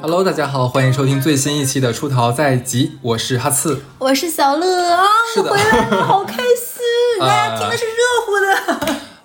Hello，大家好，欢迎收听最新一期的《出逃在即》，我是哈刺，我是小乐啊，是回来了，好开心！大家听的是。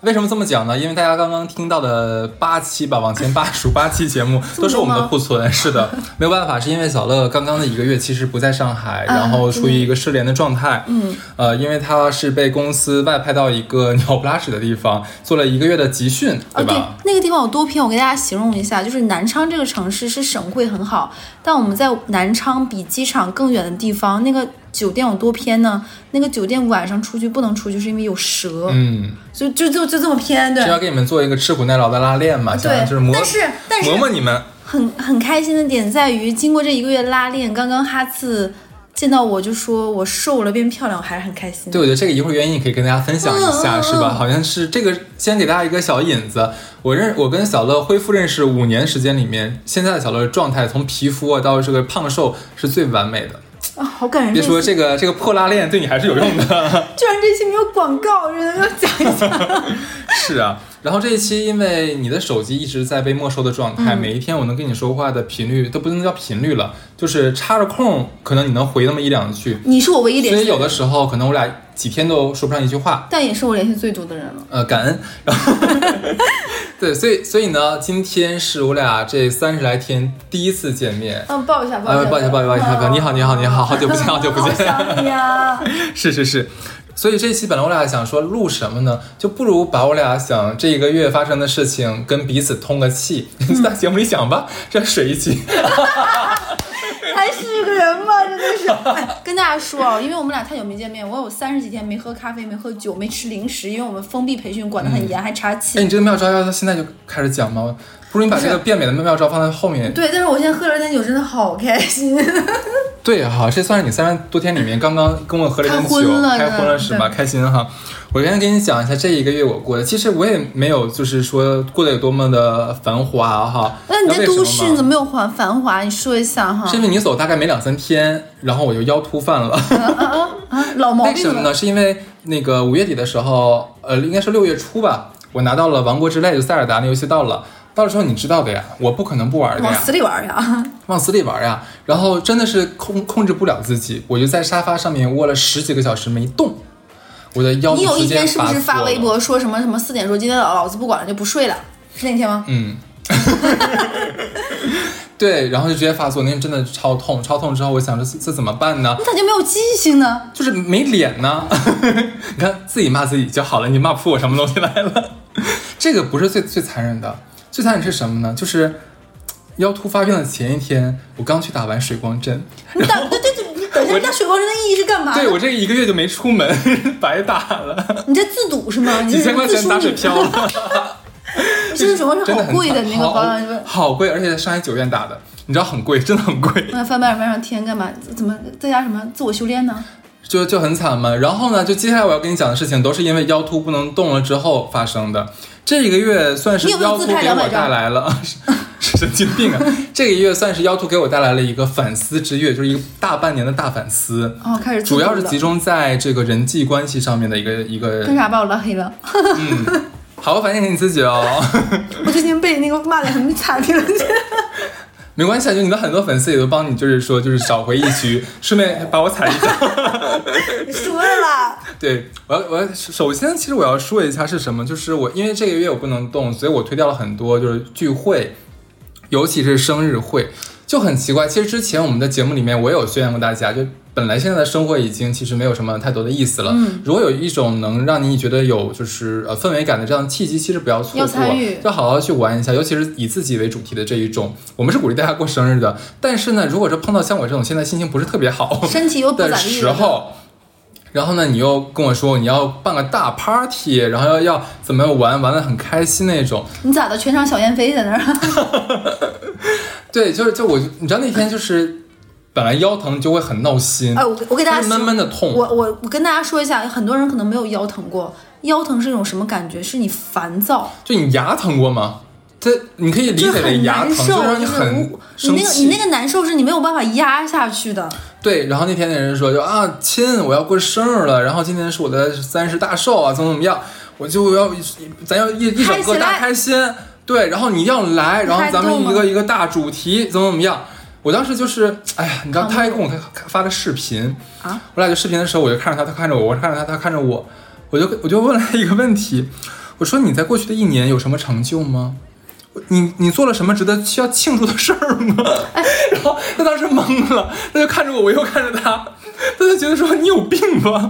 为什么这么讲呢？因为大家刚刚听到的八期吧，往前八数八期节目都是我们的库存，是的，没有办法，是因为小乐刚刚的一个月其实不在上海，然后处于一个失联的状态，嗯，呃，因为他是被公司外派到一个鸟不拉屎的地方做了一个月的集训，对吧？那个地方有多偏？我给大家形容一下，就是南昌这个城市是省会很好，但我们在南昌比机场更远的地方，那个。酒店有多偏呢？那个酒店晚上出去不能出去，是因为有蛇。嗯，就就就就这么偏，对。就要给你们做一个吃苦耐劳的拉练嘛？对，就是磨，但是但是磨磨你们。很很开心的点在于，经过这一个月拉练，刚刚哈次见到我就说我瘦了变漂亮，我还是很开心。对，我觉得这个一会儿原因可以跟大家分享一下，是吧？好像是这个，先给大家一个小引子。我认我跟小乐恢复认识五年时间里面，现在的小乐状态从皮肤啊到这个胖瘦是最完美的。啊，好感人！别说这个这个破拉链对你还是有用的。居然这期没有广告，真的要讲一下。是啊，然后这一期因为你的手机一直在被没收的状态，每一天我能跟你说话的频率都不能叫频率了，就是插着空，可能你能回那么一两句。你是我唯一联系，所以有的时候可能我俩几天都说不上一句话。但也是我联系最多的人了。呃，感恩。然后。对，所以所以呢，今天是我俩这三十来天第一次见面。嗯，抱一下，抱一下，抱一下，抱一下。你好，你好，你好，好久不见，好久不见。想你呀。是是是，所以这期本来我俩想说录什么呢？就不如把我俩想这一个月发生的事情跟彼此通个气，在节目里讲吧，这水一起。还是个人吗？真的是。跟大家说啊，因为我们俩太久没见面，我有三十几天没喝咖啡，没喝酒，没吃零食，因为我们封闭培训管得很严，还查寝。哎，你这个妙招要现在就开始讲吗？不如你把这个变美的妙招放在后面。对，但是我现在喝了点酒，真的好开心。对哈，这算是你三十多天里面刚刚跟我喝了点酒，开荤了是吧？开心哈。我先给你讲一下这一个月我过的，其实我也没有就是说过得有多么的繁华哈。那你在都市你怎么没有繁繁华？你说一下哈。是因为你走大概没两三天，然后我就腰突犯了。啊啊！老毛病。为什么呢？是因为那个五月底的时候，呃，应该是六月初吧，我拿到了《王国之泪》就塞尔达那游戏到了，到时候你知道的呀，我不可能不玩的呀。往死里玩呀！往死里玩呀！然后真的是控控制不了自己，我就在沙发上面窝了十几个小时没动。我的腰你有一天是不是发微博说什么什么四点说今天老老子不管了就不睡了？是那天吗？嗯，对，然后就直接发作，那天真的超痛，超痛之后我想着这怎么办呢？你咋就没有记性呢？就是没脸呢。你看自己骂自己就好了，你骂不出我什么东西来了？这个不是最最残忍的，最残忍是什么呢？就是腰突发病的前一天，我刚去打完水光针。你打对对对。我那水光针的意义是干嘛？对我这一个月就没出门，白打了。你在自赌是吗？几千块钱打水漂了。这个水光针好贵的那个保养好贵，而且在上海九院打的，你知道很贵，真的很贵。那翻白眼翻上天干嘛？怎么在家什么自我修炼呢？就就很惨嘛。然后呢，就接下来我要跟你讲的事情，都是因为腰突不能动了之后发生的。这一个月算是腰突给我带来了。神经病啊！这个月算是腰突给我带来了一个反思之月，就是一个大半年的大反思。哦，开始主要是集中在这个人际关系上面的一个一个。为啥把我拉黑了？嗯，好，反省给你自己哦。我最近被那个骂的很惨，听了没关系，就你的很多粉丝也都帮你，就是说，就是找回一局，顺便把我踩一脚。输了。对，我要我要首先，其实我要说一下是什么，就是我因为这个月我不能动，所以我推掉了很多就是聚会。尤其是生日会就很奇怪。其实之前我们的节目里面，我有宣扬过大家，就本来现在的生活已经其实没有什么太多的意思了。嗯，如果有一种能让你觉得有就是呃氛围感的这样的契机，其实不要错过，要好好去玩一下。尤其是以自己为主题的这一种，我们是鼓励大家过生日的。但是呢，如果说碰到像我这种现在心情不是特别好，身体又不的时候。然后呢，你又跟我说你要办个大 party，然后要要怎么玩玩的很开心那种。你咋的？全场小燕飞在那儿？对，就是就我，你知道那天就是本来腰疼就会很闹心。哎，我我给大家闷闷的痛。我我我跟大家说一下，很多人可能没有腰疼过。腰疼是一种什么感觉？是你烦躁。就你牙疼过吗？这你可以理解为牙疼，就让你很你那个你那个难受是你没有办法压下去的。对，然后那天那人说就啊亲，我要过生日了，然后今天是我的三十大寿啊，怎么怎么样？我就要咱要一一整个大开心，对，然后你一定要来，然后咱们一个一个大主题怎么怎么样。我当时就是，哎呀，你知道，他还跟我他发个视频啊，我俩就视频的时候，我就看着他，他看着我，我看着他，他看着我，我就我就问了他一个问题，我说你在过去的一年有什么成就吗？你你做了什么值得需要庆祝的事儿吗？然后他当时懵了，他就看着我，我又看着他，他就觉得说你有病吧。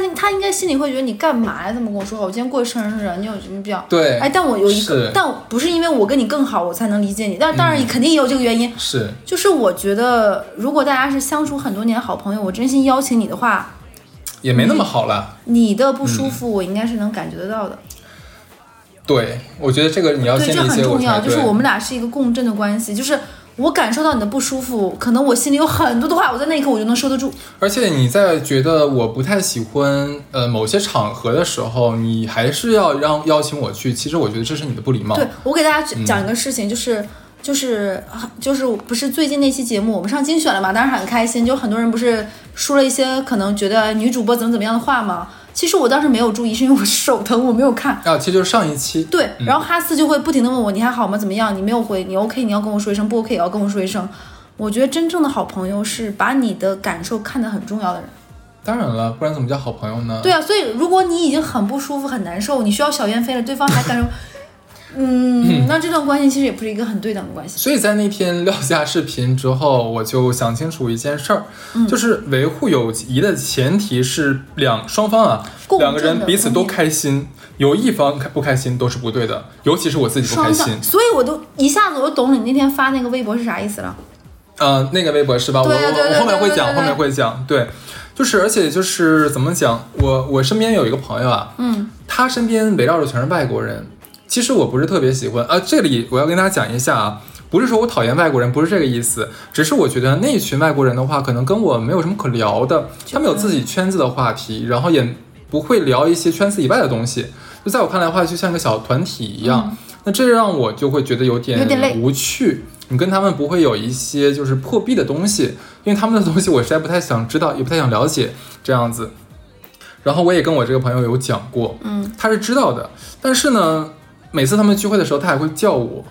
他他应该心里会觉得你干嘛呀？这么跟我说话？我今天过生日，你有什么必要？对，哎，但我有一个，但不是因为我跟你更好，我才能理解你。但当然，肯定也有这个原因。是，就是我觉得，如果大家是相处很多年好朋友，我真心邀请你的话，也没那么好了。你的不舒服，我应该是能感觉得到的。对，我觉得这个你要先理解我。就是我们俩是一个共振的关系，就是。我感受到你的不舒服，可能我心里有很多的话，我在那一刻我就能收得住。而且你在觉得我不太喜欢呃某些场合的时候，你还是要让邀请我去。其实我觉得这是你的不礼貌。对我给大家讲一个事情，就是就是就是不是最近那期节目我们上精选了嘛？当时很开心，就很多人不是说了一些可能觉得女主播怎么怎么样的话吗？其实我当时没有注意，是因为我手疼，我没有看。啊，其实就是上一期。对，然后哈斯就会不停的问我，你还好吗？怎么样？你没有回，你 OK？你要跟我说一声，不 OK 也要跟我说一声。我觉得真正的好朋友是把你的感受看得很重要的人。当然了，不然怎么叫好朋友呢？对啊，所以如果你已经很不舒服、很难受，你需要小燕飞了，对方还感受。嗯，那这段关系其实也不是一个很对等的关系。所以在那天撂下视频之后，我就想清楚一件事儿，就是维护友谊的前提是两双方啊，两个人彼此都开心，有一方不开心都是不对的，尤其是我自己不开心。所以我都一下子我就懂你那天发那个微博是啥意思了。嗯，那个微博是吧？我我我后面会讲，后面会讲。对，就是而且就是怎么讲，我我身边有一个朋友啊，嗯，他身边围绕着全是外国人。其实我不是特别喜欢啊，这里我要跟大家讲一下啊，不是说我讨厌外国人，不是这个意思，只是我觉得那群外国人的话，可能跟我没有什么可聊的，他们有自己圈子的话题，然后也不会聊一些圈子以外的东西，就在我看来的话，就像一个小团体一样，那这让我就会觉得有点无趣。你跟他们不会有一些就是破壁的东西，因为他们的东西我实在不太想知道，也不太想了解这样子。然后我也跟我这个朋友有讲过，嗯，他是知道的，但是呢。每次他们聚会的时候，他还会叫我。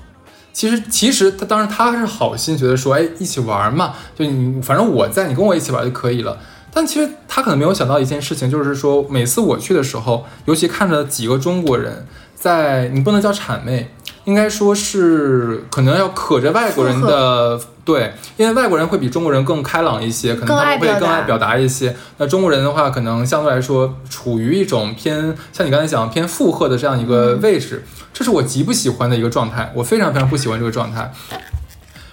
其实，其实他当时他是好心，觉得说，哎，一起玩嘛，就你反正我在，你跟我一起玩就可以了。但其实他可能没有想到一件事情，就是说每次我去的时候，尤其看着几个中国人在，你不能叫谄媚。应该说是可能要可着外国人的对，因为外国人会比中国人更开朗一些，可能他们会更爱表达一些。那中国人的话，可能相对来说处于一种偏像你刚才讲偏附和的这样一个位置，这是我极不喜欢的一个状态，我非常非常不喜欢这个状态。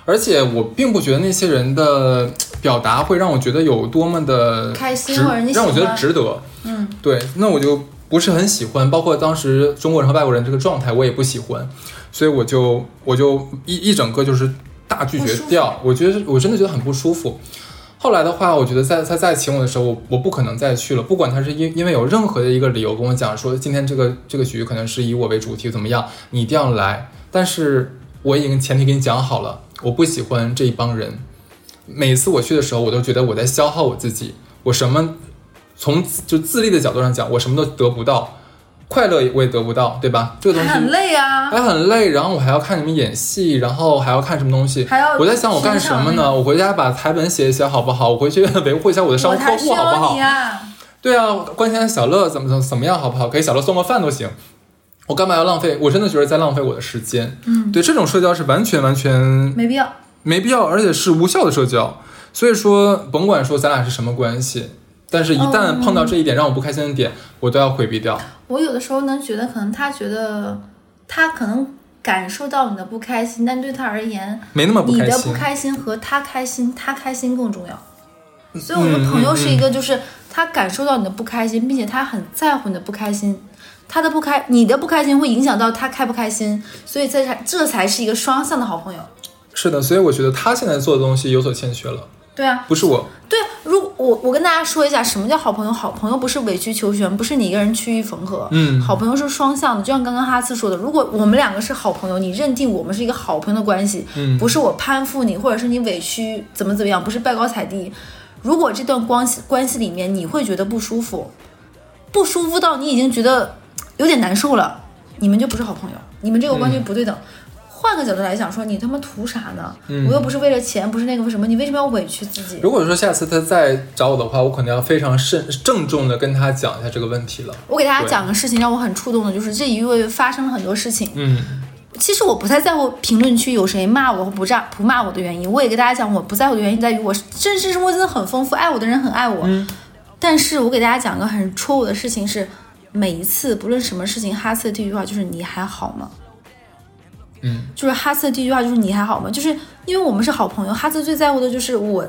而且我并不觉得那些人的表达会让我觉得有多么的开心，让我觉得值得。嗯，对，那我就不是很喜欢，包括当时中国人和外国人这个状态，我也不喜欢。所以我就我就一一整个就是大拒绝掉，我觉得我真的觉得很不舒服。后来的话，我觉得在他再请我的时候，我我不可能再去了。不管他是因因为有任何的一个理由跟我讲说，今天这个这个局可能是以我为主题怎么样，你一定要来。但是我已经前提给你讲好了，我不喜欢这一帮人。每次我去的时候，我都觉得我在消耗我自己。我什么从就自立的角度上讲，我什么都得不到。快乐我也得不到，对吧？这个东西很累啊，还很累。然后我还要看你们演戏，然后还要看什么东西？还要我在想我干什么呢？我回家把台本写一写好不好？我回去维护一下我的商务客户好不好？对啊，关心小乐怎么怎么怎么样好不好？给小乐送个饭都行。我干嘛要浪费？我真的觉得在浪费我的时间。嗯，对，这种社交是完全完全没必要，没必要，而且是无效的社交。所以说，甭管说咱俩是什么关系。但是，一旦碰到这一点让我不开心的点，我都要回避掉。我有的时候能觉得，可能他觉得他可能感受到你的不开心，但对他而言，没那么你的不开心和他开心，他开心更重要。所以，我的朋友是一个，就是他感受到你的不开心，并且他很在乎你的不开心，他的不开，你的不开心会影响到他开不开心，所以这才这才是一个双向的好朋友。是的，所以我觉得他现在做的东西有所欠缺了。对啊，不是我。对，如果我我跟大家说一下，什么叫好朋友？好朋友不是委曲求全，不是你一个人曲意缝合。嗯，好朋友是双向的，就像刚刚哈斯说的，如果我们两个是好朋友，你认定我们是一个好朋友的关系，嗯，不是我攀附你，或者是你委屈怎么怎么样，不是拜高踩低。如果这段关系关系里面你会觉得不舒服，不舒服到你已经觉得有点难受了，你们就不是好朋友，你们这个关系不对等。换个角度来讲，说你他妈图啥呢？嗯我又不是为了钱，不是那个为什么？你为什么要委屈自己？如果说下次他再找我的话，我可能要非常慎郑重的跟他讲一下这个问题了。我给大家讲个事情，让我很触动的，就是这一个月发生了很多事情。嗯其实我不太在乎评论区有谁骂我或不炸不骂我的原因。我也给大家讲，我不在乎的原因在于我真实生活真的很丰富，爱我的人很爱我。嗯但是我给大家讲个很戳我的事情是，每一次不论什么事情，哈斯的第一句话就是你还好吗？嗯，就是哈斯的第一句话就是你还好吗？就是因为我们是好朋友，哈斯最在乎的就是我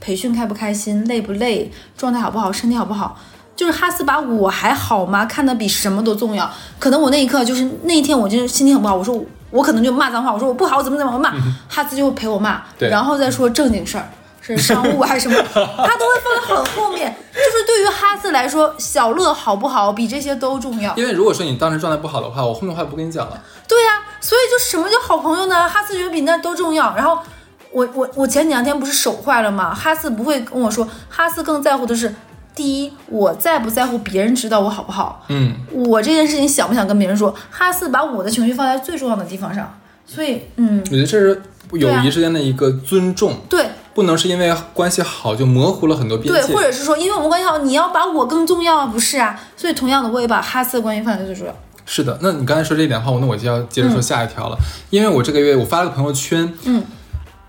培训开不开心，累不累，状态好不好，身体好不好。就是哈斯把我还好吗看得比什么都重要。可能我那一刻就是那一天，我就是心情很不好，我说我我可能就骂脏话，我说我不好怎么怎么骂，哈斯就会陪我骂，然后再说正经事儿。是商务还是什么，他都会放在很后面。就是对于哈斯来说，小乐好不好比这些都重要。因为如果说你当时状态不好的话，我后面话不跟你讲了。对呀、所以就什么叫好朋友呢？哈斯觉得比那都重要。然后我我我前两天不是手坏了吗？哈斯不会跟我说，哈斯更在乎的是，第一，我在不在乎别人知道我好不好，嗯，我这件事情想不想跟别人说。哈斯把我的情绪放在最重要的地方上，所以嗯，我觉得这是友谊之间的一个尊重，对不能是因为关系好就模糊了很多边对，或者是说，因为我们关系好，你要把我更重要啊，不是啊？所以同样的，我也把哈斯的关系放在最重要。是的，那你刚才说这一点的话，那我就要接着说下一条了，因为我这个月我发了个朋友圈，嗯，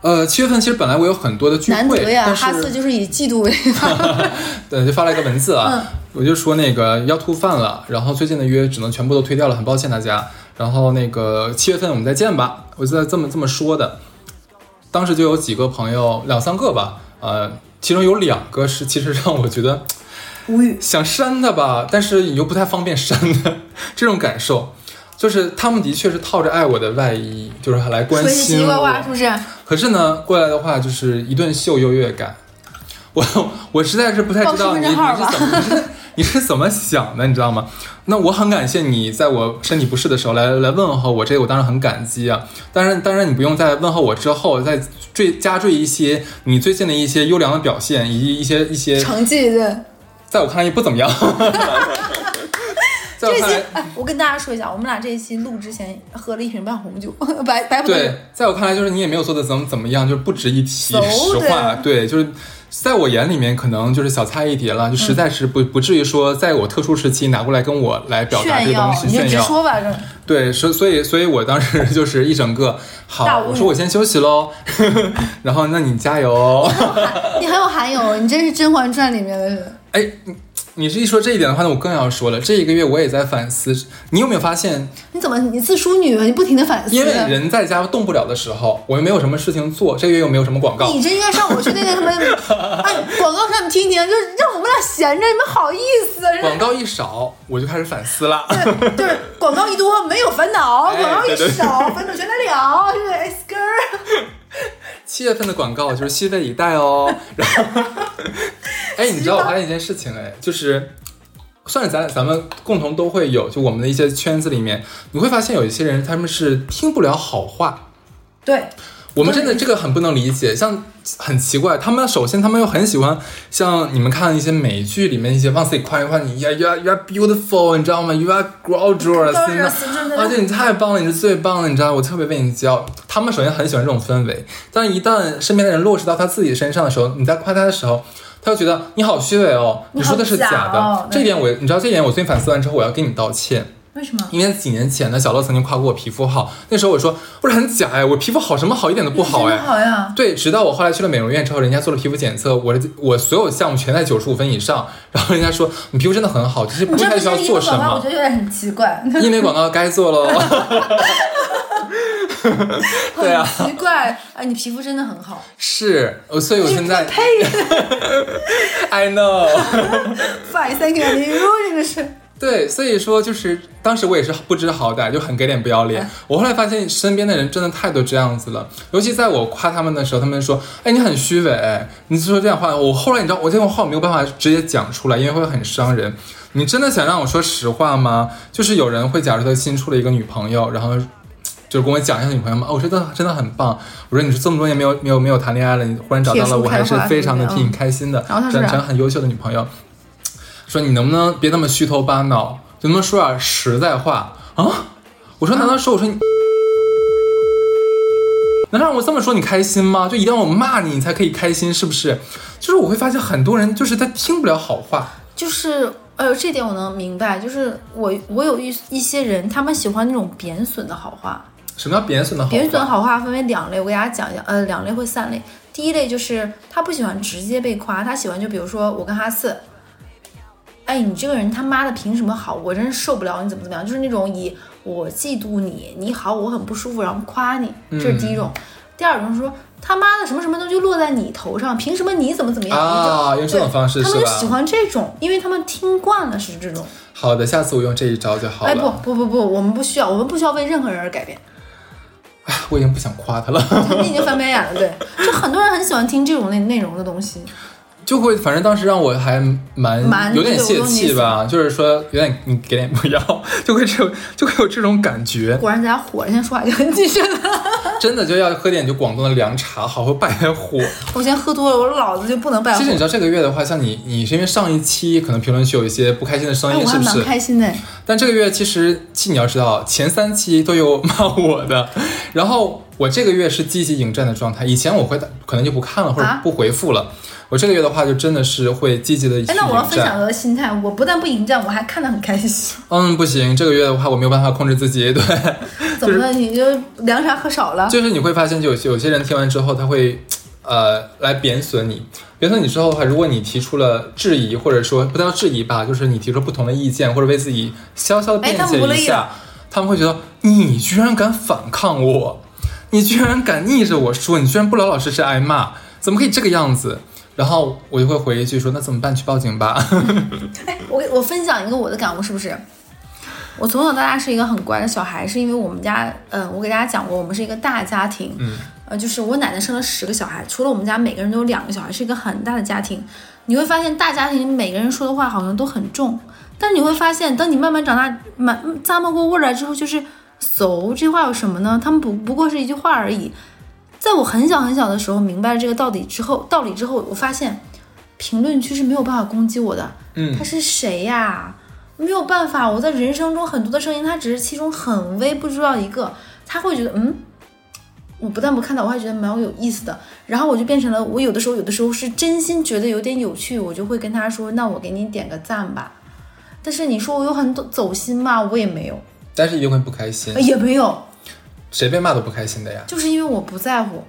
呃，七月份其实本来我有很多的聚会，难得呀，但哈斯是就是以嫉妒为 对，就发了一个文字啊，嗯我就说那个要吐饭了，然后最近的约只能全部都推掉了，很抱歉大家。然后那个七月份我们再见吧，我就在这么这么说的。当时就有几个朋友，两三个吧，呃，其中有两个是其实让我觉得无语。想删他吧，但是你又不太方便删他这种感受，就是他们的确是套着爱我的外衣，就是来关心我是。不是？可是呢，过来的话就是一顿秀优越感，我 我实在是不太知道你你是怎么你是 你是怎么想的，你知道吗？那我很感谢你在我身体不适的时候来来问候我，这个我当然很感激啊。当然，当然你不用在问候我之后再赘加缀一些你最近的一些优良的表现，以及一些一些成绩的在我看来也不怎么样。这看来期，，哎，我跟大家说一下，我们俩这一期录之前喝了一瓶半红酒，白白葡萄酒。对，在我看来就是你也没有做的怎么怎么样，就是不值一提。实话，对，就是在我眼里面可能就是小菜一碟了，就实在是不、不至于说在我特殊时期拿过来跟我来表达这东，西你。直说吧，这对，所所以所以我当时就是一整个好，我说我先休息喽，然后那你加油哦。你很有涵养，你真是《甄嬛传》里面的。哎，你你是一说这一点的话，那我更要说了，这一个月我也在反思，你有没有发现，你怎么你自淑女了？你不停的反思。因为人在家动不了的时候，我又没有什么事情做，这个月又没有什么广告，你这应该上我去那个他们，哎，广告上你听听，就是让我们俩闲着，你们好意思啊？广告一少，我就开始反思了。对，就是广告一多没有烦恼，哎广告一对对少 烦恼全来了，是不是？哎，skr，七月份的广告就是息费以待哦。然后，哎，你知道我发现一件事情哎，就是算是咱咱们共同都会有，就我们的一些圈子里面，你会发现有一些人他们是听不了好话。对，我们真的这个很不能理解，像很奇怪，他们首先他们又很喜欢像你们看一些美剧里面一些往自己夸一夸你，呀 you are you are beautiful，你知道吗？You are gorgeous，而且你太棒了，你是最棒的，你知道，我特别为你骄傲。他们首先很喜欢这种氛围，但一旦身边的人落实到他自己身上的时候，你在夸他的时候。他就觉得你好虚伪哦，你说的是假的。这一点我，你知道这一点我最近反思完之后，我要跟你道歉。为什么？因为几年前呢，小乐曾经夸过我皮肤好，那时候我说不是很假哎，我皮肤好什么好，一点都不好哎。好呀。对，直到我后来去了美容院之后，人家做了皮肤检测，我的我所有项目全在九十五分以上，然后人家说你皮肤真的很好，就是不太需要 做什么，我么觉，得有点很奇怪，医美广告该做喽。对啊，很奇怪。哎，你皮肤真的很好，是，呃所以我现在配 I know，，fine thank you，你说这个是。对，所以说就是当时我也是不知好歹，就很给脸不要脸。我后来发现身边的人真的太多这样子了，尤其在我夸他们的时候，他们说：“哎，你很虚伪。”你说这样话，我后来你知道，我这种话我没有办法直接讲出来，因为会很伤人。你真的想让我说实话吗？就是有人会假设他新处了一个女朋友，然后就是跟我讲一下女朋友嘛，哦，我真的真的很棒。我说你是这么多年没有没有没有谈恋爱了，你忽然找到了，我还是非常的替你开心的，然后他成很优秀的女朋友。说你能不能别那么虚头巴脑？就能不能说点实在话啊？我说难道说我说你？难道让我这么说你开心吗？就一定要我骂你，你才可以开心，是不是？就是我会发现很多人就是他听不了好话，就是，呃，这点我能明白。就是我，我有一一些人，他们喜欢那种贬损的好话。什么叫贬损的好？贬损好话分为两类，我给大家讲一下。呃，两类或三类。第一类就是他不喜欢直接被夸，他喜欢就比如说我跟哈次，哎，你这个人他妈的凭什么好？我真是受不了你怎么怎么样，就是那种以我嫉妒你，你好我很不舒服，然后夸你，这是第一种。第二种是说他妈的什么什么都就落在你头上，凭什么你怎么怎么样？啊，用这种方式他？们就喜欢这种，因为他们听惯了是这种。好的，下次我用这一招就好了。哎，不不不不，我们不需要，我们不需要为任何人而改变。我已经不想夸他了，你已经翻白眼了，对，就很多人很喜欢听这种内内容的东西。就会反正当时让我还蛮蛮有点泄气吧，就是说有点你给点不要，就会这种就会有这种感觉，果然咱俩火了，现在说话就很谨慎了。真的就要喝点就广东的凉茶，好好败火。我现在喝多了，我老子就不能败火其实。你知道这个月的话，像你你是因为上一期可能评论区有一些不开心的声哎，音，是不是？开心的。但这个月其实，其实你要知道，前三期都有骂我的，然后我这个月是积极迎战的状态。以前我会可能就不看了或者啊不回复了，我这个月的话就真的是会积极的去哎，那我要分享战。我的心态，我不但不迎战，我还看得很开心。嗯，不行，这个月的话我没有办法控制自己，对，怎么了？你就凉茶喝少了？就是你会发现，就有些有些人听完之后，他会呃来贬损你。贬损你之后的话，如果你提出了质疑，或者说不叫质疑吧，就是你提出不同的意见，或者为自己悄悄的辩解一下，他们会觉得你居然敢反抗我，你居然敢逆着我说，你居然不老老实实挨骂，怎么可以这个样子？然后我就会回一句说，那怎么办？去报警吧。哎，我给我分享一个我的感悟，是不是？我从小到大是一个很乖的小孩，是因为我们家，嗯，我给大家讲过，我们是一个大家庭，嗯，呃，就是我奶奶生了十个小孩，除了我们家每个人都有两个小孩，是一个很大的家庭。你会发现大家庭每个人说的话好像都很重，但是你会发现，等你慢慢长大，慢咂摸过味儿来之后，就是“俗”这句话有什么呢？他们不不过是一句话而已。在我很小很小的时候明白了这个道理之后，道理之后，我发现评论区是没有办法攻击我的。嗯他是谁呀？没有办法，我在人生中很多的声音，他只是其中很微不知道一个，他会觉得嗯。我不但不看到，我还觉得蛮有意思的。然后我就变成了，我有的时候有的时候是真心觉得有点有趣，我就会跟他说：“那我给你点个赞吧。”但是你说我有很走心吗？我也没有，但是一定会不开心呃，也没有，谁被骂都不开心的呀。就是因为我不在乎。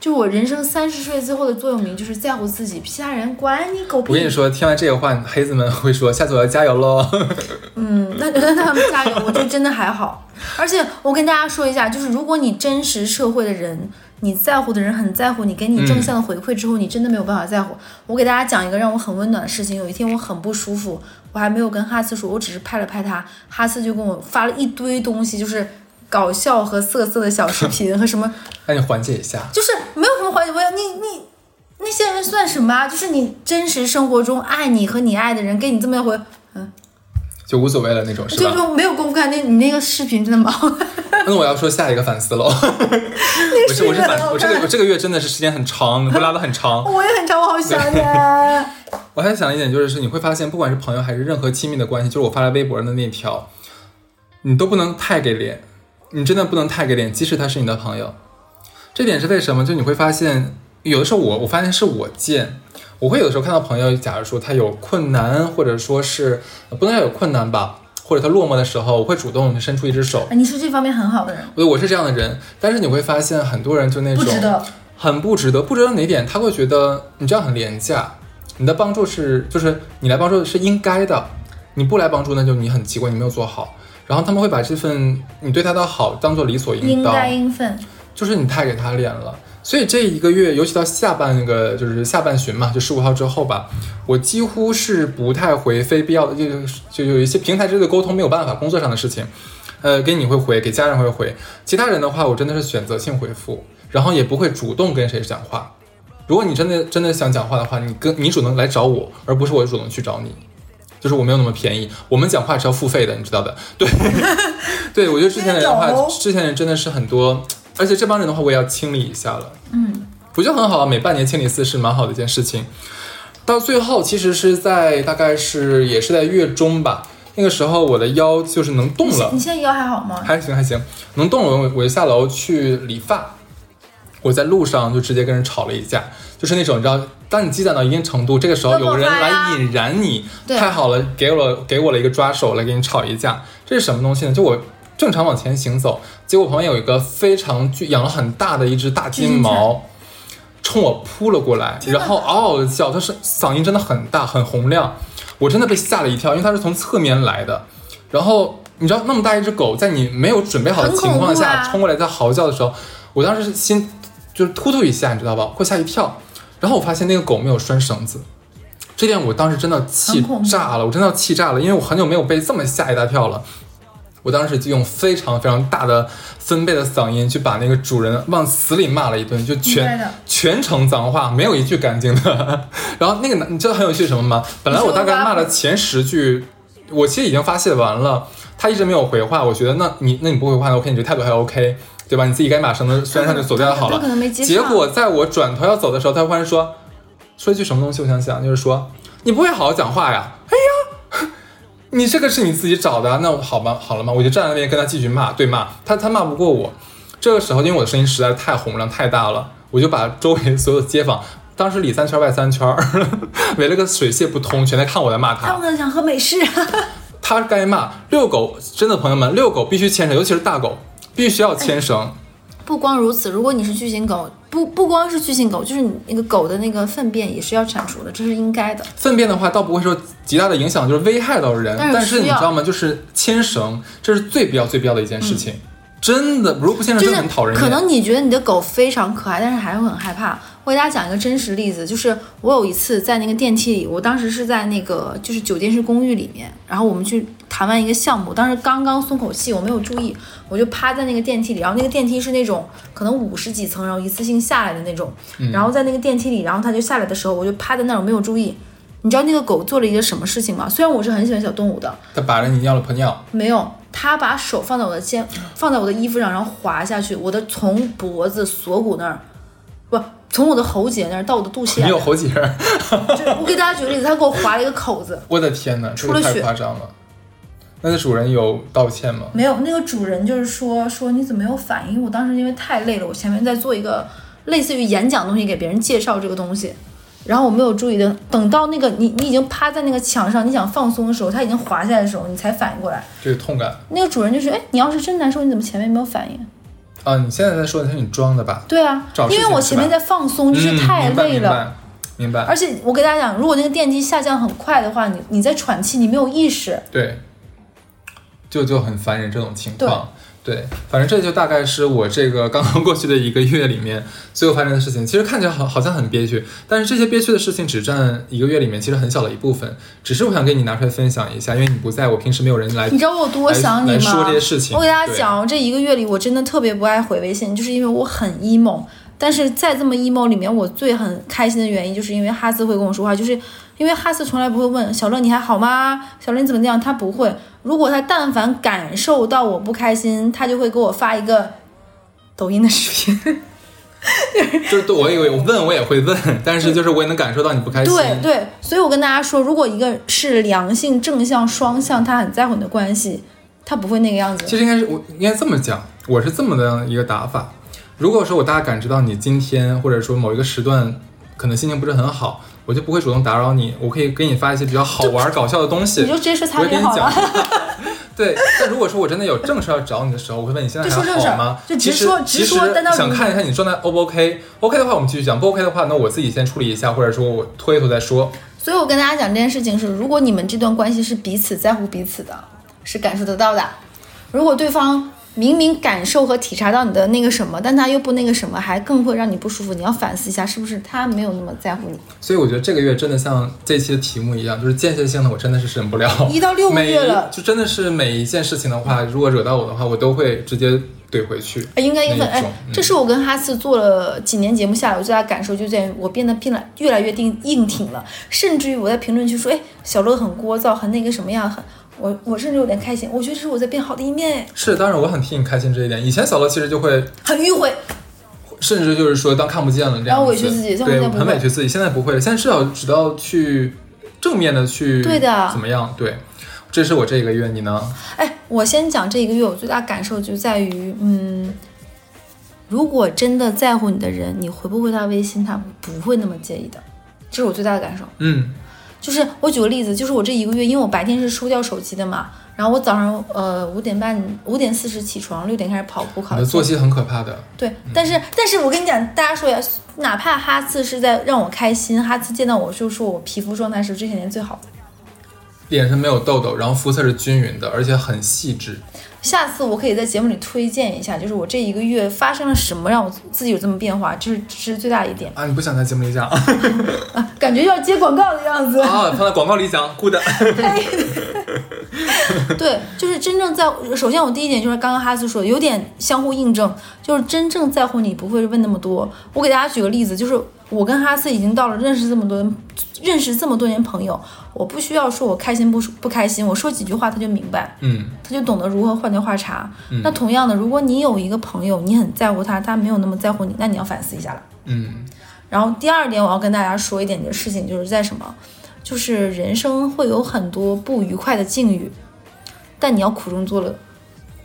就我人生三十岁最后的座右铭就是在乎自己，其他人管你狗屁。我跟你说，听完这个话，黑子们会说，下次我要加油喽。嗯，那那他们加油，我就真的还好。而且我跟大家说一下，就是如果你真实社会的人，你在乎的人很在乎你，给你正向的回馈之后，你真的没有办法在乎。我给大家讲一个让我很温暖的事情。有一天我很不舒服，我还没有跟哈斯说，我只是拍了拍他，哈斯就跟我发了一堆东西，就是搞笑和色色的小视频 和什么，让你缓解一下。就是没有什么缓解。我要你你那些人算什么啊？就是你真实生活中爱你和你爱的人给你这么一回，嗯就无所谓了那种，是吧？就是没有功夫看那你那个视频真的吗？那我要说下一个反思喽。我是我是反我这个我这个月真的是时间很长，会拉的很长。我也很长，我好想你啊。我还想一点就是，是你会发现，不管是朋友还是任何亲密的关系，就是我发在微博上的那条，你都不能太给脸，你真的不能太给脸，即使他是你的朋友。这点是为什么？就你会发现，有的时候我我发现是我贱，我会有的时候看到朋友，假如说他有困难，或者说是呃不能叫有困难吧，或者他落寞的时候，我会主动伸出一只手。哎你是这方面很好的人，我我是这样的人，但是你会发现很多人就那种不值得。很不值得，不值得哪点？他会觉得你这样很廉价，你的帮助是就是你来帮助是应该的，你不来帮助那就你很奇怪，你没有做好。然后他们会把这份你对他的好当做理所应当，应该应分。就是你太给他脸了。所以这一个月，尤其到下半那个就是下半旬嘛，就十五号之后吧，我几乎是不太回非必要的，就就有一些平台之间的沟通没有办法，工作上的事情，呃，给你会回，给家人会回，其他人的话，我真的是选择性回复，然后也不会主动跟谁讲话。如果你真的真的想讲话的话，你跟你主动来找我，而不是我主动去找你。就是我没有那么便宜，我们讲话是要付费的，你知道的。对，对我觉得之前的人的话，之前人真的是很多，而且这帮人的话，我也要清理一下了。嗯，我觉得很好啊，每半年清理一次是蛮好的一件事情。到最后，其实是在大概是也是在月中吧，那个时候我的腰就是能动了你，现在腰还好吗？还行还行，能动了。我我就下楼去理发，我在路上就直接跟人吵了一架，就是那种你知道，当你积攒到一定程度，这个时候有个人来引燃你，对太好了，给我了给我了一个抓手来给你吵一架，这是什么东西呢？就我。正常往前行走，结果旁边有一个非常巨、养了很大的一只大金毛，冲我扑了过来，然后嗷嗷的叫，它是嗓音真的很大，很洪亮，我真的被吓了一跳，因为它是从侧面来的，然后你知道那么大一只狗，在你没有准备好的情况下啊冲过来在嚎叫的时候，我当时是心就是突突一下，你知道吧，会吓一跳。然后我发现那个狗没有拴绳子，这点我当时真的气炸了，我真的要气炸了，因为我很久没有被这么吓一大跳了。我当时就用非常非常大的分贝的嗓音去把那个主人往死里骂了一顿，就全全程脏话，没有一句干净的。然后那个男，你知道很有趣什么吗？本来我大概骂了前十句，我其实已经发泄完了，他一直没有回话。我觉得那你那你不回话那 OK，你这态度还 OK，对吧？你自己该把绳子拴上就走掉就好了。可能没接结果在我转头要走的时候，他忽然说说一句什么东西，我想想，就是说你不会好好讲话呀？哎呀，你这个是你自己找的啊，那我好吧，好了吗？我就站在那边跟他继续骂，对骂他，他骂不过我。这个时候，因为我的声音实在是太洪亮太大了，我就把周围所有的街坊，当时里三圈外三圈，围了个水泄不通，全在看我在骂他他想喝美式。他该骂遛狗，真的朋友们，遛狗必须牵绳，尤其是大狗，必须要牵绳。不光如此，如果你是巨型狗，不不光是巨型狗，就是你那个狗的那个粪便也是要铲除的，这是应该的。粪便的话，倒不会说极大的影响，就是危害到人。但是但是你知道吗？就是牵绳，这是最必要、最必要的一件事情。真的，如果不牵绳，就是真的很讨人厌。可能你觉得你的狗非常可爱，但是还会很害怕。我给大家讲一个真实例子，就是我有一次在那个电梯里，我当时是在那个就是酒店式公寓里面，然后我们去谈完一个项目，当时刚刚松口气，我没有注意，我就趴在那个电梯里，然后那个电梯是那种可能五十几层，然后一次性下来的那种，然后在那个电梯里，然后它就下来的时候，我就趴在那儿，我没有注意。你知道那个狗做了一个什么事情吗？虽然我是很喜欢小动物的，它把着你尿了泡尿，没有，他把手放在我的肩，放在我的衣服上，然后滑下去，我的从脖子锁骨那儿，不，从我的喉结那儿到我的肚脐眼你有。喉结我给大家举个例子，他给我划了一个口子，我的天哪，这个太出了血夸张了。那个主人有道歉吗？没有，那个主人就是说说你怎么没有反应？我当时因为太累了，我前面在做一个类似于演讲的东西，给别人介绍这个东西，然后我没有注意的，等到那个你你已经趴在那个墙上，你想放松的时候，它已经滑下来的时候，你才反应过来。这个痛感那个主人就是：“哎，你要是真难受，你怎么前面没有反应啊！你现在在说的是你装的吧？”？对啊因为我前面在放松，就是嗯太累了。明白，明白。而且我给大家讲，如果那个电机下降很快的话，你你在喘气，你没有意识，对，就就很烦人这种情况。对，反正这就大概是我这个刚刚过去的一个月里面所有发生的事情。其实看起来好好像很憋屈，但是这些憋屈的事情只占一个月里面其实很小的一部分。只是我想跟你拿出来分享一下，因为你不在我平时没有人来你知道我有多想你来来说吗这些事？情我给大家对讲，这一个月里我真的特别不爱回微信，就是因为我很 emo。但是在这么 emo 里面，我最很开心的原因，就是因为哈斯会跟我说话，就是因为哈斯从来不会问小乐你还好吗？小乐你怎么样？他不会。如果他但凡感受到我不开心，他就会给我发一个抖音的视频。就是对我以为我问我也会问，但是就是我也能感受到你不开心。对对，所以我跟大家说，如果一个是良性、正向、双向，他很在乎你的关系，他不会那个样子。其实应该是我应该这么讲，我是这么的一个打法。如果说我大概感知到你今天或者说某一个时段可能心情不是很好，我就不会主动打扰你，我可以给你发一些比较好玩搞笑的东西。你就直接说擦我会跟你讲脸好了。对，但如果说我真的有正事要找你的时候，我会问你现在好吗？就直说直说想看一下你状态 O 不 OK？OK 的话我们继续讲，不 OK 的话，那我自己先处理一下，或者说我拖一拖再说。所以我跟大家讲这件事情是，如果你们这段关系是彼此在乎彼此的，是感受得到的。如果对方明明感受和体察到你的那个什么，但他又不那个什么，还更会让你不舒服，你要反思一下，是不是他没有那么在乎你？所以我觉得这个月真的像这期的题目一样，就是间歇性的，我真的是忍不了。一到六个月了就真的是每一件事情的话，如果惹到我的话，我都会直接怼回去。呃应该应该，哎那一种，嗯这是我跟哈斯做了几年节目下来，我最大的感受就在于我变得变得越来越硬硬挺了，甚至于我在评论区说，哎，小乐很聒噪，很那个什么样，很我我甚至有点开心，我觉得这是我在变好的一面，哎，是，当然我很替你开心这一点。以前小乐其实就会，很迂回。甚至就是说当看不见了这样，然后委屈自己像对，很委屈自己。现在不会了，现在至少知道去正面的去对的怎么样？对，这是我这一个月，你呢？哎，我先讲这一个月我最大感受就在于，嗯，如果真的在乎你的人，你回不回他微信，他不会那么介意的，这是我最大的感受。嗯就是我举个例子，就是我这一个月，因为我白天是收掉手机的嘛，然后我早上呃五点半五点四十起床，六点开始跑步考试。你的作息很可怕的。对，但是但是我跟你讲，大家说呀，哪怕哈次是在让我开心，哈次见到我就说我皮肤状态是这些年最好的。脸上没有痘痘，然后肤色是均匀的，而且很细致。下次我可以在节目里推荐一下，就是我这一个月发生了什么让我自己有这么变化，这是这是最大的一点啊，你不想在节目里讲啊？啊，感觉要接广告的样子。啊，放在广告里讲，good。对，就是真正在，首先我第一点就是刚刚哈斯说的，有点相互印证，就是真正在乎你不会问那么多。我给大家举个例子，就是我跟哈斯已经到了认识这么多认识这么多年朋友，我不需要说我开心不不开心，我说几句话他就明白，嗯他就懂得如何换掉话茬。嗯那同样的，如果你有一个朋友，你很在乎他，他没有那么在乎你，那你要反思一下了。嗯然后第二点，我要跟大家说一点的事情，就是在什么，就是人生会有很多不愉快的境遇，但你要苦中作乐。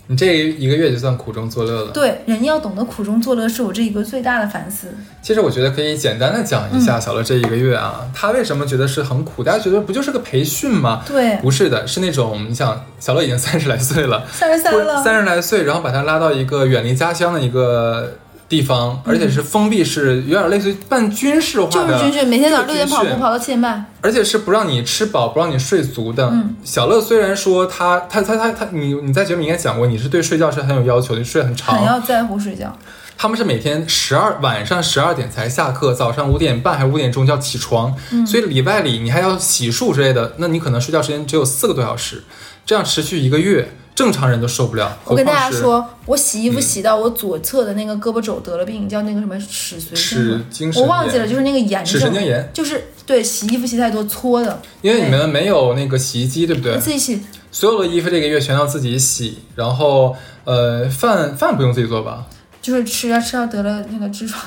你这一个月就算苦中作乐了。对，人要懂得苦中作乐，是我这一个最大的反思。其实我觉得可以简单的讲一下小乐这一个月啊，他为什么觉得是很苦？大家觉得不就是个培训吗？对，不是的，是那种你想，小乐已经三十来岁了，三十三了，三十来岁，然后把他拉到一个远离家乡的一个地方，而且是封闭式，有点类似于半军事化的，就是军训，每天早上六点跑步跑到七点半。而且是不让你吃饱，不让你睡足的。嗯小乐虽然说他他他他他，你你在节目里应该讲过，你是对睡觉是很有要求的，睡很长。很要在乎睡觉，他们是每天十二晚上十二点才下课，早上五点半还是五点钟就要起床，嗯所以礼拜里你还要洗漱之类的，那你可能睡觉时间只有四个多小时，这样持续一个月，正常人都受不了。我跟大家说，我洗衣服嗯洗到我左侧的那个胳膊肘得了病，叫那个什么尺髓是症精神炎我忘记了，就是那个炎齿神经症，炎，就是对洗衣服洗太多搓的，因为你们没有那个洗衣机，对不对？自己洗。所有的衣服这个月全要自己洗，然后呃饭饭不用自己做吧？就是吃啊吃到得了那个痔疮，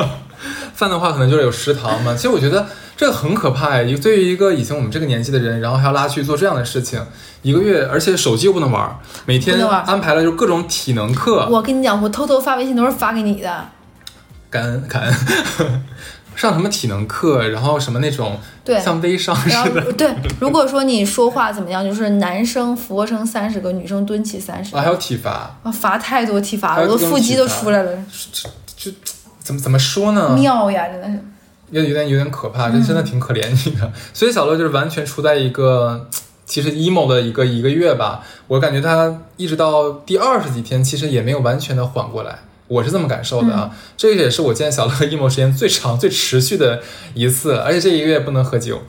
饭的话可能就是有食堂嘛。其实我觉得这个很可怕呀，对于一个以前我们这个年纪的人，然后还要拉去做这样的事情，一个月，而且手机又不能玩，每天安排了就各种体能课，我跟你讲，我偷偷发微信都是发给你的。感恩感恩，上什么体能课，然后什么那种对像微商似的对，如果说你说话怎么样，就是男生俯卧撑三十个，女生蹲起三十啊，还有体罚，啊，罚太多体罚了，我的腹肌都出来了，这这怎么怎么说呢？妙呀，真的是。有有点有点可怕，这真的挺可怜你的。所以小乐就是完全处在一个 其实 emo 的一个一个月吧，我感觉他一直到第二十几天，其实也没有完全的缓过来。我是这么感受的啊，这个也是我见小乐 emo 时间最长、最持续的一次，而且这一个月不能喝酒，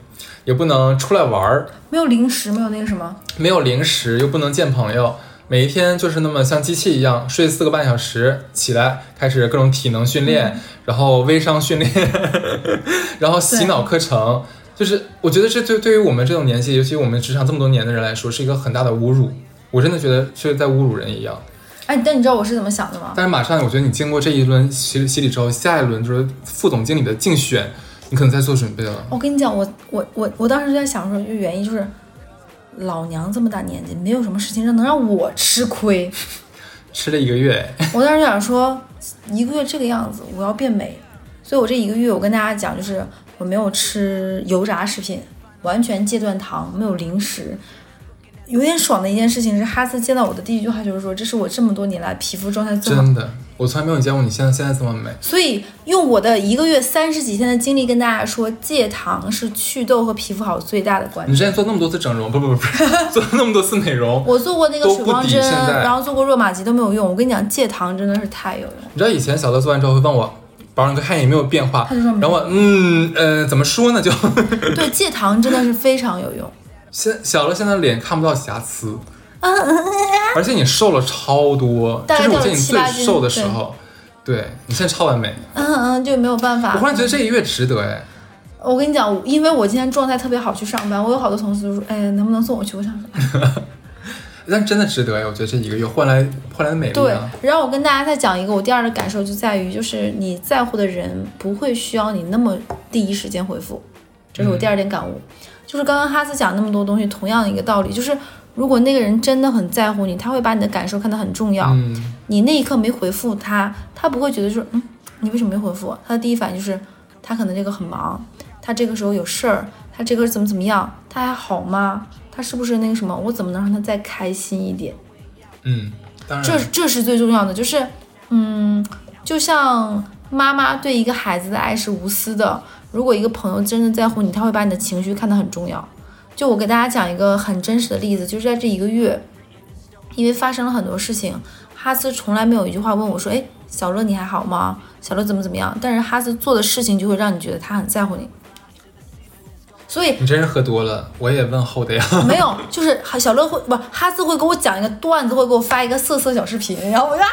也不能出来玩儿，没有零食，没有那个什么，没有零食，又不能见朋友，每一天就是那么像机器一样睡四个半小时，起来开始各种体能训练，然后微商训练，然后洗脑课程，就是我觉得这对对于我们这种年纪，尤其我们职场这么多年的人来说，是一个很大的侮辱。我真的觉得是在侮辱人一样。哎，但你知道我是怎么想的吗？但是马上，我觉得你经过这一轮洗洗礼之后，下一轮就是副总经理的竞选，你可能在做准备了。我跟你讲，我我我我当时在想说，就原因就是，老娘这么大年纪，没有什么事情让能让我吃亏。吃了一个月，我当时想说，一个月这个样子，我要变美，所以我这一个月，我跟大家讲，就是我没有吃油炸食品，完全戒断糖，没有零食。有点爽的一件事情是，哈斯见到我的第一句话就是说，这是我这么多年来皮肤状态最好。真的，我从来没有见过你现在现在这么美。所以用我的一个月三十几天的经历跟大家说，戒糖是祛痘和皮肤好最大的关键。你之前做那么多次整容，不不不不，做了那么多次美容，我做过那个水光针，然后做过热玛吉都没有用。我跟你讲，戒糖真的是太有用。你知道以前小乐做完之后会问我保养哥看有没有变化，他就说没有然后我嗯呃怎么说呢就对，戒糖真的是非常有用。现小乐现在脸看不到瑕疵，而且你瘦了超多，这是我见你最瘦的时候，对你现在超完美，嗯嗯，就没有办法。我忽然觉得这一月值得哎，我跟你讲，因为我今天状态特别好去上班，我有好多同事都说，哎，能不能送我去？我想说，但真的值得呀，我觉得这一个月换来换来的美丽对啊，。然后我跟大家再讲一个，我第二个感受就在于，就是你在乎的人不会需要你那么第一时间回复，这是我第二点感悟。就是刚刚哈斯讲那么多东西，同样的一个道理，就是如果那个人真的很在乎你，他会把你的感受看得很重要。嗯，你那一刻没回复他，他不会觉得就是嗯，你为什么没回复我？他的第一反应就是他可能这个很忙，他这个时候有事儿，他这个怎么怎么样，他还好吗？他是不是那个什么？我怎么能让他再开心一点？嗯，当然，这这是最重要的，就是嗯，就像妈妈对一个孩子的爱是无私的。如果一个朋友真的在乎你，他会把你的情绪看得很重要。就我给大家讲一个很真实的例子，就是在这一个月，因为发生了很多事情，哈斯从来没有一句话问我说：“哎，小乐你还好吗？小乐怎么怎么样？”但是哈斯做的事情就会让你觉得他很在乎你。所以你真是喝多了，我也问候的呀。没有，就是小乐会不哈斯会给我讲一个段子，会给我发一个色色小视频，然后我就啊，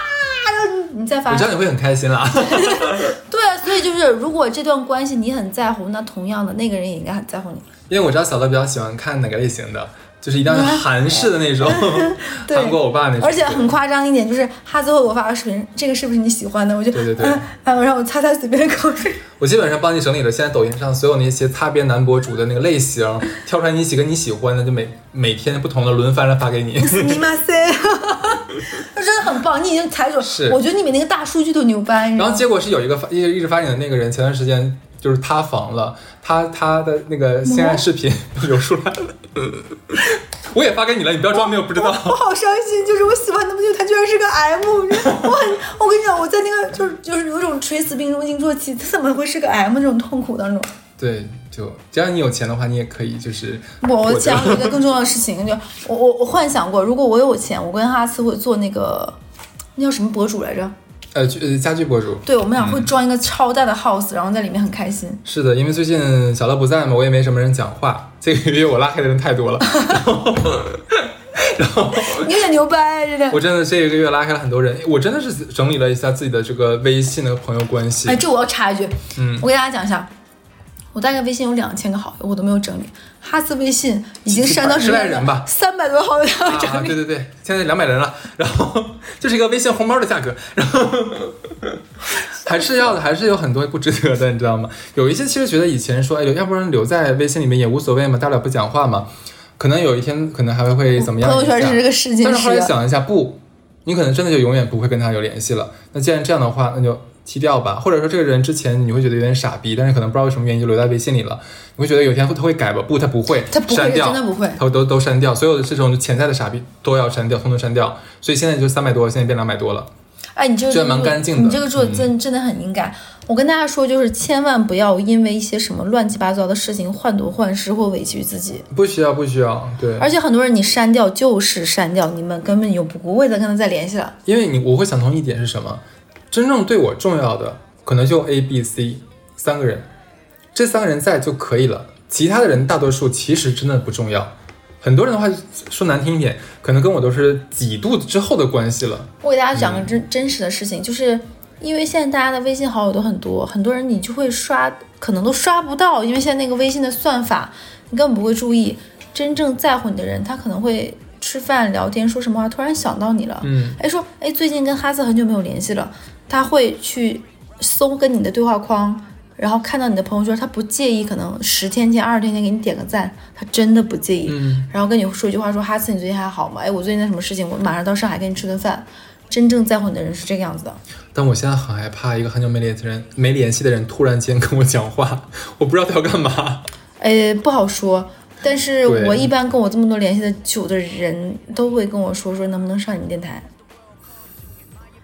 你再发我知道你会很开心啦。以就是如果这段关系你很在乎，那同样的那个人也应该很在乎你。因为我知道小乐比较喜欢看哪个类型的，就是一定要是韩式的那种，对韩国欧巴那种。而且很夸张一点，就是他最后给我发个视频，这个是不是你喜欢的？我就对对对嗯，嗯让我擦擦嘴边的口水。我基本上帮你整理了现在抖音上所有那些擦边男博主的那个类型，挑出来你几个你喜欢的，就每每天不同的轮番的发给你。尼玛塞，他真的很棒，你已经踩准。是我觉得你比那个大数据都牛掰。然后结果是有一个发一直一直发你的那个人，前段时间就是塌房了，他他的那个性爱视频 流出来了，我也发给你了，你不要装没有不知道。我好伤心，就是我喜欢那么久，他居然是个 M，我很，我跟你讲，我在那个就是就是有一种垂死病中惊坐起，他怎么会是个 M 这种痛苦当中？对，就只要你有钱的话，你也可以就是我我讲一个更重要的事情，就我我我幻想过，如果我有钱，我跟哈斯会做那个那叫什么博主来着？呃剧呃家居博主。对，我们俩会装一个超大的 house，然后在里面很开心。是的，因为最近小乐不在嘛，我也没什么人讲话。这个月我拉黑的人太多了，然后然后你有点牛掰，真的。我真的这一个月拉黑了很多人。我真的是整理了一下自己的这个微信的朋友关系哎，。这我要插一句，嗯，我给大家讲一下，我大概微信有两千个好友，我都没有整理。哈斯微信已经删到十来人吧三百多好友整啊，理。对对对，现在两百人了，然后就是一个微信红包的价格，然后 还是要的，还是有很多不值得的，你知道吗？有一些其实觉得以前说，哎，要不然留在微信里面也无所谓嘛，大不了不讲话嘛，可能有一天可能还会会怎么样朋友圈是这个事情但是后来。想一下，不，你可能真的就永远不会跟他有联系了。那既然这样的话，那就踢掉吧。或者说这个人之前你会觉得有点傻逼，但是可能不知道为什么原因就留在微信里了。你会觉得有一天会他会改吧？不，他不会，他不会删掉，真的不会他都都删掉，所有的这种潜在的傻逼都要删掉，通通删掉。所以现在就三百多，现在变两百多了。哎，你这个这蛮干净的你这个做的嗯真真的很敏感。我跟大家说，就是千万不要因为一些什么乱七八糟的事情患得患失或委屈自己。不需要，不需要，对，而且很多人你删掉就是删掉，你们根本就不会再跟他再联系了。因为你我会想通一点是什么？真正对我重要的可能就 A、B、C 三个人，这三个人在就可以了。其他的人大多数其实真的不重要。很多人的话说难听一点，可能跟我都是几度之后的关系了。我给大家讲个真、真实的事情，就是因为现在大家的微信好友都很多，很多人你就会刷，可能都刷不到，因为现在那个微信的算法，你根本不会注意。真正在乎你的人，他可能会吃饭聊天说什么话，突然想到你了，嗯，哎说，哎最近跟哈斯很久没有联系了，他会去搜跟你的对话框。然后看到你的朋友圈，他不介意，可能十天前、二十天前给你点个赞，他真的不介意。嗯，然后跟你说一句话说：“哈斯，你最近还好吗？哎，我最近在什么事情？我马上到上海跟你吃顿饭。”真正在乎你的人是这个样子的。但我现在很害怕一个很久没联系的人没联系的人突然间跟我讲话，我不知道他要干嘛。哎，不好说。但是我一般跟我这么多联系的久的人都会跟我说说能不能上你们电台，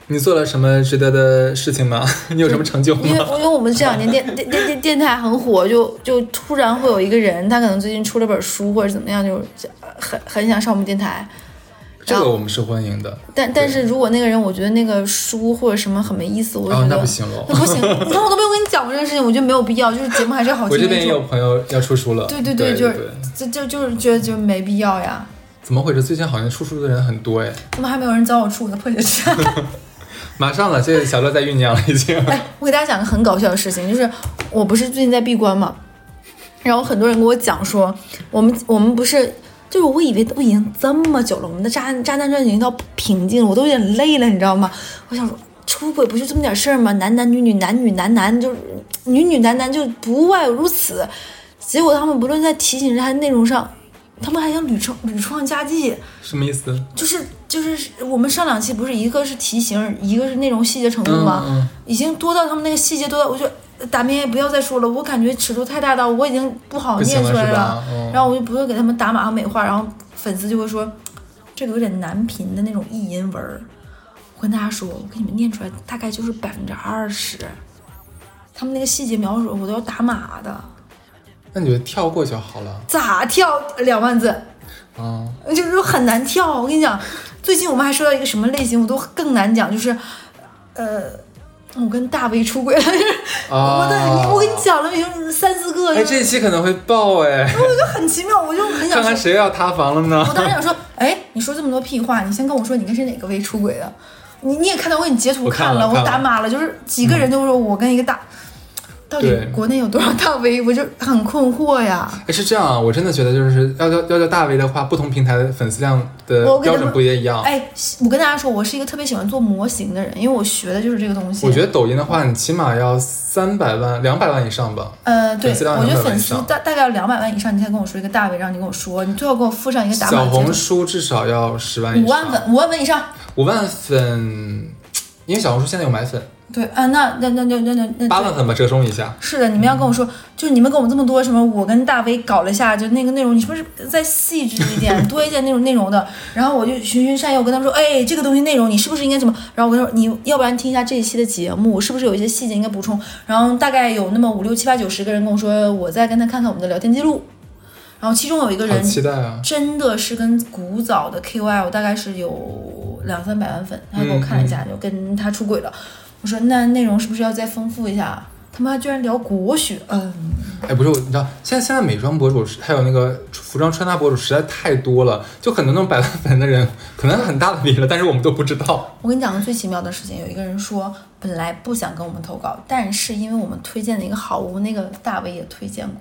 你做了什么值得的事情吗？你有什么成就因为？因为我们这两年电 电电电电台很火，就就突然会有一个人，他可能最近出了本书或者怎么样，就是很很想上我们电台。这个我们是欢迎的。但但是如果那个人我觉得那个书或者什么很没意思，我就觉哦，得、那不行了。那不行，你看我都没有跟你讲过这个事情，我觉得没有必要，就是节目还是要好我这边也有。朋友要出书了。对对对，就是对就就就是觉得就没必要呀。怎么回事？最近好像出书的人很多哎。怎么还没有人找我出我的破解之案？马上了，这个小乐在酝酿了已经。哎，我给大家讲个很搞笑的事情，就是我不是最近在闭关嘛，然后很多人跟我讲说，我们我们不是，就是我以为都已经这么久了，我们的渣渣男传已经到瓶颈了，我都有点累了，你知道吗？我想说。出轨不就这么点事儿吗？男男女女，男女男男，就是女女男男，就不外如此。结果他们不论在提醒上还是内容上，他们还想屡创屡创佳绩。什么意思？就是就是我们上两期不是一个是题型，一个是内容细节程度吗？嗯嗯已经多到他们那个细节多到，我就大明不要再说了，我感觉尺度太大到我已经不好念出来是吧嗯然后我就不会给他们打码和美化，然后粉丝就会说这个有点难评的那种意音文儿。我跟大家说，我给你们念出来大概就是百分之二十，他们那个细节描述我都要打码的，那你就跳过就好了咋跳两万字？啊。就是很难跳。我跟你讲，最近我们还说到一个什么类型，我都更难讲，就是，呃，我跟大 V 出轨了，啊我的，你我跟你讲了没有，三四个，哎，这一期可能会爆哎，我就很奇妙，我就很想说看看，谁要塌房了呢我？当时想说，哎，你说这么多屁话，你先跟我说你跟是哪个 V 出轨的？你你也看到我给你截图看了了，我打码了，就是几个人都说我跟一个大。到底国内有多少大 V？我就很困惑呀。哎，是这样啊，我真的觉得就是要叫要叫大 V 的话，不同平台的粉丝量的标准不也一样。哎，我跟大家说，我是一个特别喜欢做模型的人，因为我学的就是这个东西。我觉得抖音的话，你起码要三百万、两百万以上吧。呃，对，粉丝量200我觉得粉丝大大概要两百万以上，你才跟我说一个大 V，然后你跟我说，你最好给我附上一个打小红书至少要十万以上，五万粉，五万粉以上。五万粉，因为小红书现在有买粉，对啊，那那那那那那那八万粉吧，折中一下。是的，你们要跟我说，就是你们跟我们这么多什么，我跟大 V 搞了一下，就那个内容，你是不是再细致一点，多一点那种内容的？然后我就循循善诱，我跟他们说，哎，这个东西内容你是不是应该怎么？然后我跟他说，你要不然听一下这一期的节目，是不是有一些细节应该补充？然后大概有那么五六七八九十个人跟我说，我再跟他看看我们的聊天记录。然后其中有一个人期待啊！真的是跟古早的 KOL 大概是有两三百万粉，他给我看了一下，就跟他出轨了。我说那内容是不是要再丰富一下？他妈居然聊国学，嗯，哎，不是我，你知道，现在现在美妆博主还有那个服装穿搭博主实在太多了，就很多那种百万粉的人，可能很大的 V 了，但是我们都不知道。我跟你讲个最奇妙的事情，有一个人说本来不想跟我们投稿，但是因为我们推荐的一个好物，那个大 V 也推荐过，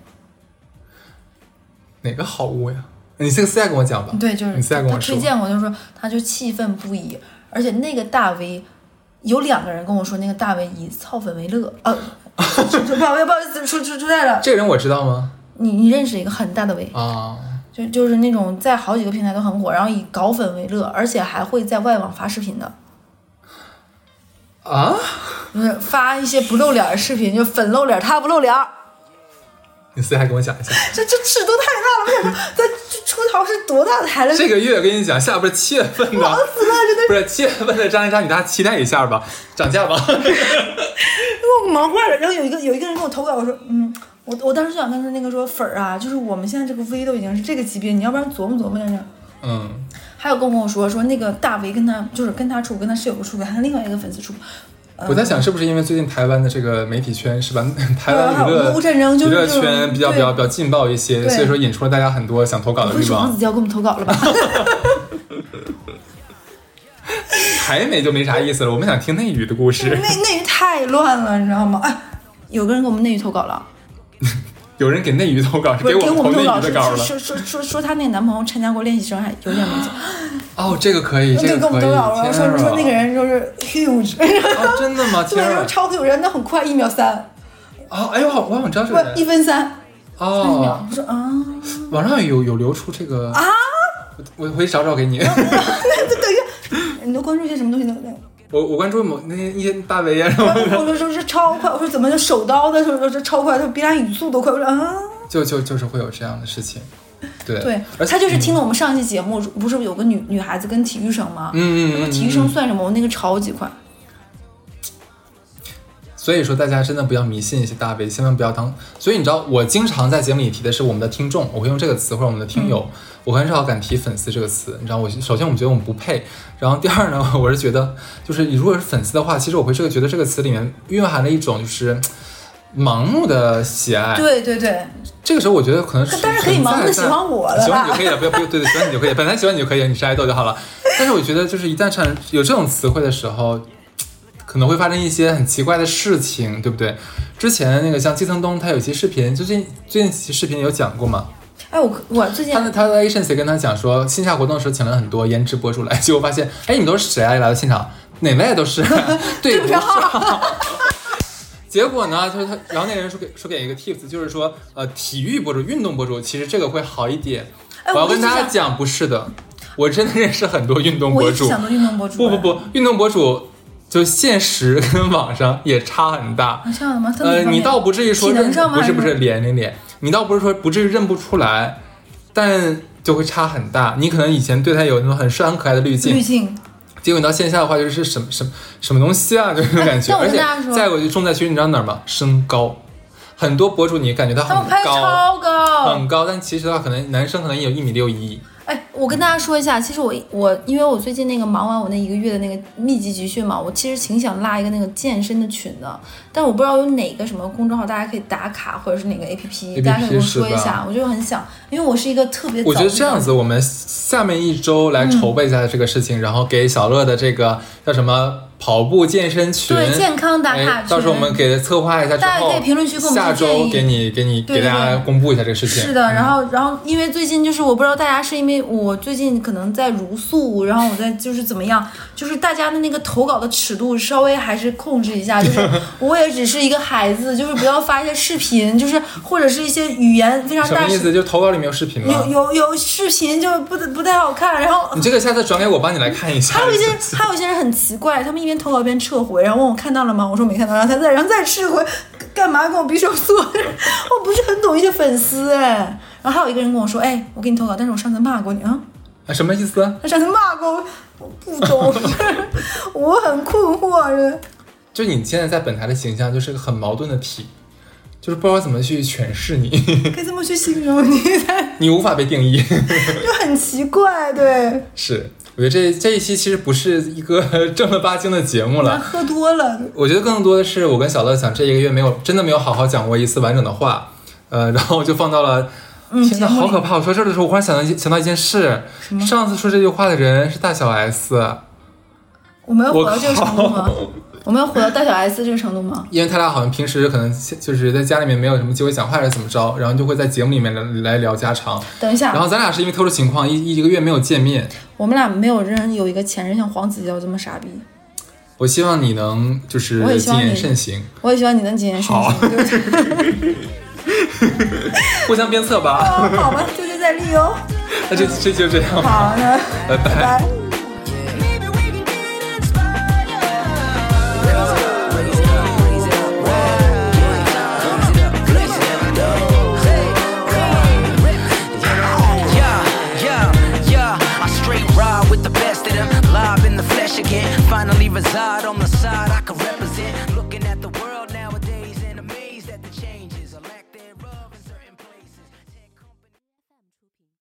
哪个好物呀？你这个私下跟我讲吧。对，就是你私下跟我推。荐过，就是说他就气愤不已，而且那个大 V 有两个人跟我说，那个大 V 以操粉为乐，呃，说说不好意思，不好意思，出出出来了。这个人我知道吗？你你认识一个很大的 V，啊，就就是那种在好几个平台都很火，然后以搞粉为乐，而且还会在外网发视频的，啊，不是发一些不露脸的视频，就粉露脸，他不露脸，你私下跟我讲一下。这这尺度太大了，我想说，这这出逃是多大的台了？这个月跟你讲，下边七月份的，忙死了，真的不是七月份的张一山，你大家期待一下吧，涨价吧。给我忙坏了。然后有一个有一个人给我投稿，我说，嗯，我我当时就想跟他那个说粉儿啊，就是我们现在这个 V 都已经是这个级别，你要不然琢磨琢磨两下。嗯，还有跟我说说那个大 V 跟他就是跟他处，跟他室友出轨，还跟另外一个粉丝处。我在想是不是因为最近台湾的这个媒体圈是吧？台湾娱乐娱乐圈比较比较比较劲爆一些，所以说引出了大家很多想投稿的欲不会是王望子。娇给我们投稿了吧？台美就没啥意思了，我们想听内娱的故事。内内娱太乱了，你知道吗？哎，有个人给我们内娱投稿了，有人给内娱投稿，给给我们投内的稿了。说说说说她那个男朋友参加过练习生，还有点名气。哦，这个可以，这个，给我个可以。们投稿了，说说那个人就是 huge，哦，真的吗？对，说天啊！超 huge 人，那很快，一秒三，哦，哎呦，我好我好像知道这不个人一分三，哦秒。，我说啊，网上有有流出这个啊，我我回去找找给你。那等一下，你都关注一些什么东西呢？我我关注某那些一些大 V 啊什么的，我说说是超快，我说怎么就手刀的，说说这超快，他比他语速都快，我说啊。就就就是会有这样的事情。对对，他就是听了我们上一期节目，不是有个女女孩子跟体育生吗？嗯嗯嗯嗯体育生算什么？我那个超级快。所以说，大家真的不要迷信一些大 V，千万不要当。所以你知道，我经常在节目里提的是我们的听众，我会用这个词或者我们的听友，我很少敢提粉丝这个词。你知道，我首先我们觉得我们不配，然后第二呢，我是觉得就是你如果是粉丝的话，其实我会这个觉得这个词里面蕴含了一种就是盲目的喜爱。对对对，这个时候我觉得可能是当然可以盲目地喜欢我了喜欢你就可以了，不要不要对对，喜欢你就可以，本来喜欢你就可以，你是爱豆就好了。但是我觉得就是一旦产生有这种词汇的时候，可能会发生一些很奇怪的事情，对不对？之前那个像季承东，他有一期视频，最近最近几期视频有讲过嘛？哎，我我最近他的他的 agency 跟他讲说，线下活动的时候请了很多颜值博主来，结果发现，哎，你们都是谁啊？来到现场，哪位都是 对不上。结果呢，就是他，然后那个人说给说给一个 tips，就是说，呃，体育博主、运动博主，其实这个会好一点。哎我要跟大家讲，不是的，我真的认识很多运动博主。想做运动博主。不不不，运动博主就现实跟网上也差很大。啊，这样的吗？呃，你倒不至于说认不是不是脸脸脸，你倒不是说不至于认不出来，但就会差很大。你可能以前对他有那种很帅很可爱的滤镜滤，镜，结果你到线下的话就是什么什么什么东西啊，就是那种感觉。而且再有就重在区，你知道哪儿吗？身高，很多博主你感觉他很高超高。很高，但其实的话，可能男生可能也有一米六一。哎，我跟大家说一下，其实我我因为我最近那个忙完我那一个月的那个密集集训嘛，我其实挺想拉一个那个健身的群的，但我不知道有哪个什么公众号大家可以打卡，或者是哪个 APP，, 大家可以跟我说一下，我就很想，因为我是一个特别早我觉得这样子，我们下面一周来筹备一下这个事情，然后给小乐的这个叫什么跑步健身群，对健康打卡哎，到时候我们给策划一下之后，大家可以评论区给我们下周给你给你对给大家公布一下这个事情。是的，然后然后因为最近就是我不知道大家是因为我最近可能在茹素，然后我在就是怎么样，就是大家的那个投稿的尺度稍微还是控制一下，就是 我也只是一个孩子，就是不要发一些视频，就是或者是一些语言非常大什么意思？就投稿里面有视频吗有？有有视频就不不太好看，然后你这个下次转给我，帮你来看一下。还有一些还有一些人很奇怪，他们一边投稿边撤回，然后问我看到了吗？我说没看到，然后他再然后再撤回，干嘛跟我比手速？我不是很懂一些粉丝哎。然后还有一个人跟我说，哎，我给你投稿，但是我上次骂过你啊，啊什么意思？他上次骂过我，我不懂，我很困惑这就你现在在本台的形象就是个很矛盾的体，就是不知道怎么去诠释你，该怎么去形容你？你无法被定义。就很奇怪，对，是，我觉得这这一期其实不是一个 正儿八经的节目了。喝多了，我觉得更多的是我跟小乐想这一个月没有真的没有好好讲过一次完整的话，呃，然后就放到了。嗯，天呐，好可怕！我说这儿的时候，我忽然想到一想到一件事，上次说这句话的人是大小 S，我们要火我到这个程度吗？我们要火到大小 S 这个程度吗？因为他俩好像平时可能就是在家里面没有什么机会讲话，还是怎么着，然后就会在节目里面来来聊家常。等一下然，后咱俩是因为特殊情况一一个月没有见面，我们俩没有人有一个前任像黄子佼这么傻逼。我希望你能就是谨言慎行，我也希望你能谨言慎行？互相鞭策吧。啊，好吧，就就在利哦。那这这就这样吧，好，那拜拜。Finally reside on the side I could